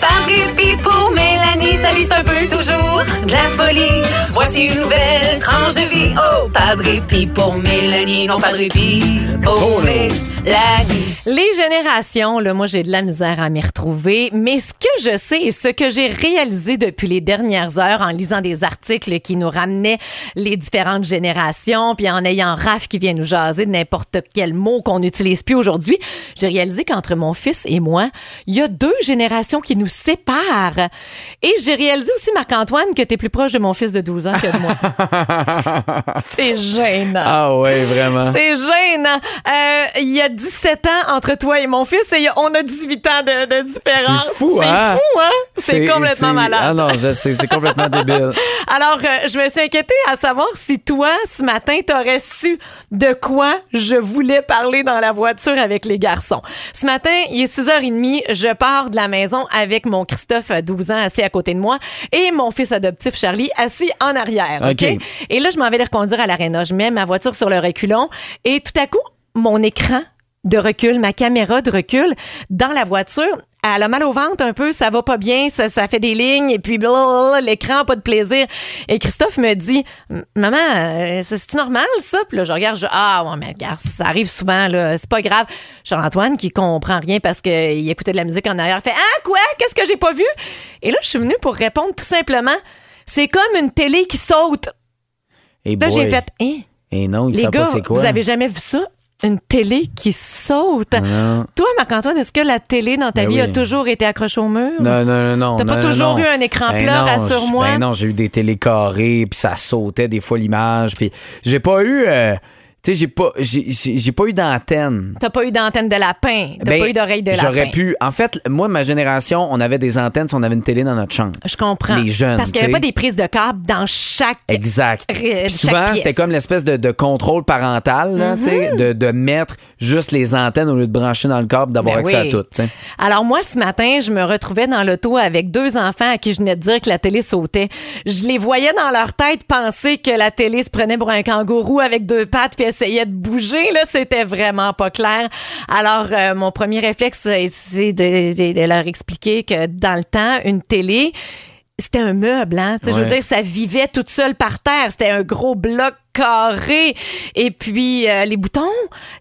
Par dépit c'est un peu toujours de la folie. Voici une nouvelle tranche de vie. Oh, pas de répit pour Mélanie, non pas de répit pour Mélanie. Les générations, là, moi, j'ai de la misère à m'y retrouver. Mais ce que je sais et ce que j'ai réalisé depuis les dernières heures en lisant des articles qui nous ramenaient les différentes générations, puis en ayant Raph qui vient nous jaser de n'importe quel mot qu'on n'utilise plus aujourd'hui, j'ai réalisé qu'entre mon fils et moi, il y a deux générations qui nous séparent. Et j'ai réalisé aussi, Marc-Antoine, que tu es plus proche de mon fils de 12 ans que de moi. C'est gênant. Ah ouais, vraiment. C'est gênant. Euh, Il y a 17 ans entre toi et mon fils et on a 18 ans de, de différence. C'est fou, hein? C'est fou, hein? C'est complètement malade. Ah non, je sais, c'est complètement débile. Alors, euh, je me suis inquiétée à savoir si toi, ce matin, t'aurais su de quoi je voulais parler dans la voiture avec les garçons. Ce matin, il est 6h30, je pars de la maison avec mon Christophe, à 12 ans, assis à côté de moi, et mon fils adoptif, Charlie, assis en arrière. OK? Et là, je m'en vais les reconduire à l'aréna. Je mets ma voiture sur le reculon, et tout à coup, mon écran de recul, ma caméra de recul dans la voiture. Elle a mal au ventre un peu, ça va pas bien, ça, ça fait des lignes et puis blablabla, l'écran, pas de plaisir. Et Christophe me dit, maman, euh, c'est c'est normal ça? Puis là, je regarde, je, ah ouais, mais regarde, ça arrive souvent, là, c'est pas grave. Charles-Antoine qui comprend rien parce qu'il écoutait de la musique en arrière, fait, ah quoi? Qu'est-ce que j'ai pas vu? Et là, je suis venue pour répondre tout simplement, c'est comme une télé qui saute. Et Là, j'ai fait, hein? Et non, il Les sait gars, pas c'est quoi. vous avez jamais vu ça? Une télé qui saute. Non. Toi, Marc-Antoine, est-ce que la télé dans ta Ben vie oui. a toujours été accrochée au mur? Non, non, non, non. T'as pas non, toujours eu un écran Ben plat, non, rassure-moi? Ben non, j'ai eu des télés carrées, puis ça sautait des fois l'image, puis j'ai pas eu... euh, tu sais, j'ai pas, j'ai, pas eu d'antenne. T'as pas eu d'antenne de lapin. T'as Ben, pas eu d'oreille de lapin. J'aurais pu. En fait, moi, ma génération, on avait des antennes si on avait une télé dans notre chambre. Je comprends. Les jeunes, Parce qu'il n'y avait pas des prises de câble dans chaque. Exact. Ré- Puis souvent, c'était comme l'espèce de, de contrôle parental, là, sais, de, de mettre juste les antennes au lieu de brancher dans le câble, d'avoir Ben accès oui. à tout. tu sais. Alors moi, ce matin, je me retrouvais dans l'auto avec deux enfants à qui je venais de dire que la télé sautait. Je les voyais dans leur tête penser que la télé se prenait pour un kangourou avec deux pattes puis essayait de bouger. Là, c'était vraiment pas clair. Alors, euh, mon premier réflexe, euh, c'est de, de- de leur expliquer que dans le temps, une télé, c'était un meuble, hein. Je veux dire, ça vivait toute seule par terre. C'était un gros bloc carré. Et puis, euh, les boutons,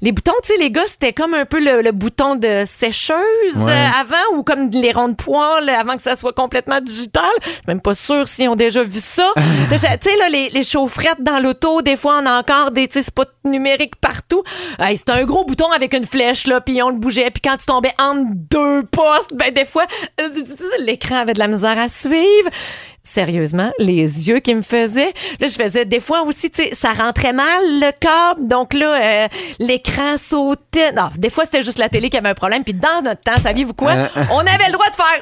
les boutons, tu sais, les gars, c'était comme un peu le, le bouton de sécheuse Ouais. euh, avant ou comme les ronds de poils avant que ça soit complètement digital. Je suis même pas sûre s'ils ont déjà vu ça. Tu sais, là, les, les chaufferettes dans l'auto, des fois, on a encore des, tu sais, spots numériques partout. C'était un gros bouton avec une flèche, là, puis on le bougeait. Puis quand tu tombais entre deux postes, ben, des fois, euh, l'écran avait de la misère à suivre. Sérieusement, les yeux qui me faisaient. Là, je faisais des fois aussi, tu sais, ça rentrait mal le câble. Donc là, euh, l'écran sautait. Non, des fois, c'était juste la télé qui avait un problème. Puis dans notre temps, saviez-vous quoi? Euh. On avait le droit de faire.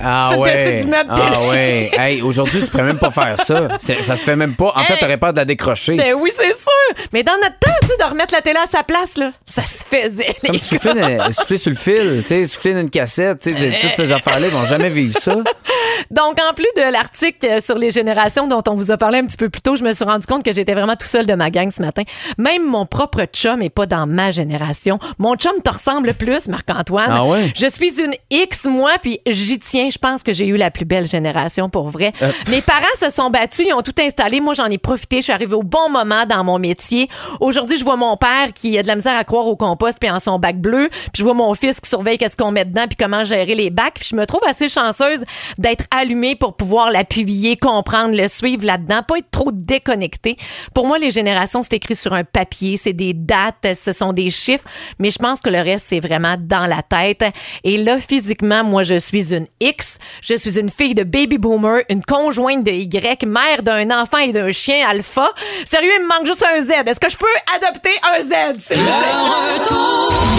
Ah ouais. du meuble ah télé. ouais. Hey, aujourd'hui, tu pourrais même pas faire ça. Ça se fait même pas. En fait, t'aurais peur de la décrocher. Ben oui, c'est sûr. Mais dans notre temps, tu sais, de remettre la télé à sa place, là, ça se faisait. Comme les souffler, gars. souffler sur le fil, tu sais, souffler dans une cassette, tu sais, toutes ces affaires-là, ils vont jamais vivre ça. Donc, en plus de l'article euh, sur les générations dont on vous a parlé un petit peu plus tôt, je me suis rendu compte que j'étais vraiment tout seul de ma gang ce matin. Même mon propre chum est pas dans ma génération. Mon chum te ressemble plus, Marc-Antoine. Ah ouais? Je suis une X, moi, puis j'y tiens. Je pense que j'ai eu la plus belle génération, pour vrai. Euh. Mes parents se sont battus, ils ont tout installé. Moi, j'en ai profité. Je suis arrivée au bon moment dans mon métier. Aujourd'hui, je vois mon père qui a de la misère à croire au compost puis en son bac bleu. Puis je vois mon fils qui surveille qu'est-ce qu'on met dedans puis comment gérer les bacs. Puis je me trouve assez chanceuse d'être allumée pour pouvoir l'appuyer, comprendre, le suivre là-dedans, pas être trop déconnectée. Pour moi, les générations, c'est écrit sur un papier, c'est des dates, ce sont des chiffres, mais je pense que le reste, c'est vraiment dans la tête. Et là, physiquement, moi, je suis une X. Je suis une fille de baby boomer, une conjointe de Y, mère d'un enfant et d'un chien alpha. Sérieux, il me manque juste un Z. Est-ce que je peux adopter un Z? Le retour